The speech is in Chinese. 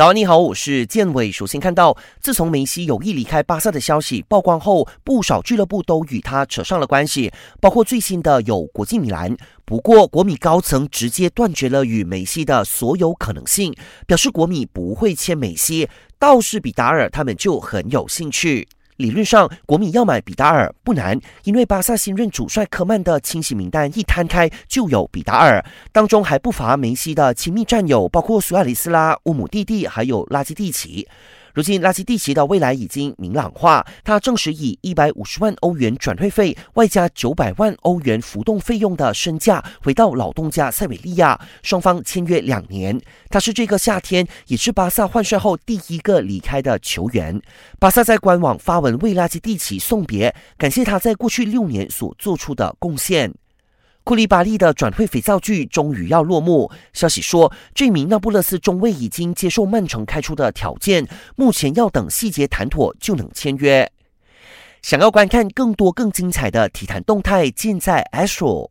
早安，你好，我是建伟。首先看到，自从梅西有意离开巴萨的消息曝光后，不少俱乐部都与他扯上了关系，包括最新的有国际米兰。不过，国米高层直接断绝了与梅西的所有可能性，表示国米不会签梅西，倒是比达尔他们就很有兴趣。理论上，国米要买比达尔不难，因为巴萨新任主帅科曼的清洗名单一摊开就有比达尔，当中还不乏梅西的亲密战友，包括苏亚雷斯拉、乌姆蒂蒂，还有拉基蒂奇。如今，拉基蒂奇的未来已经明朗化。他正式以一百五十万欧元转会费，外加九百万欧元浮动费用的身价，回到老东家塞维利亚，双方签约两年。他是这个夏天，也是巴萨换帅后第一个离开的球员。巴萨在官网发文为拉基蒂奇送别，感谢他在过去六年所做出的贡献。库利巴利的转会肥皂剧终于要落幕。消息说，这名那不勒斯中卫已经接受曼城开出的条件，目前要等细节谈妥就能签约。想要观看更多更精彩的体坛动态，尽在 Astro。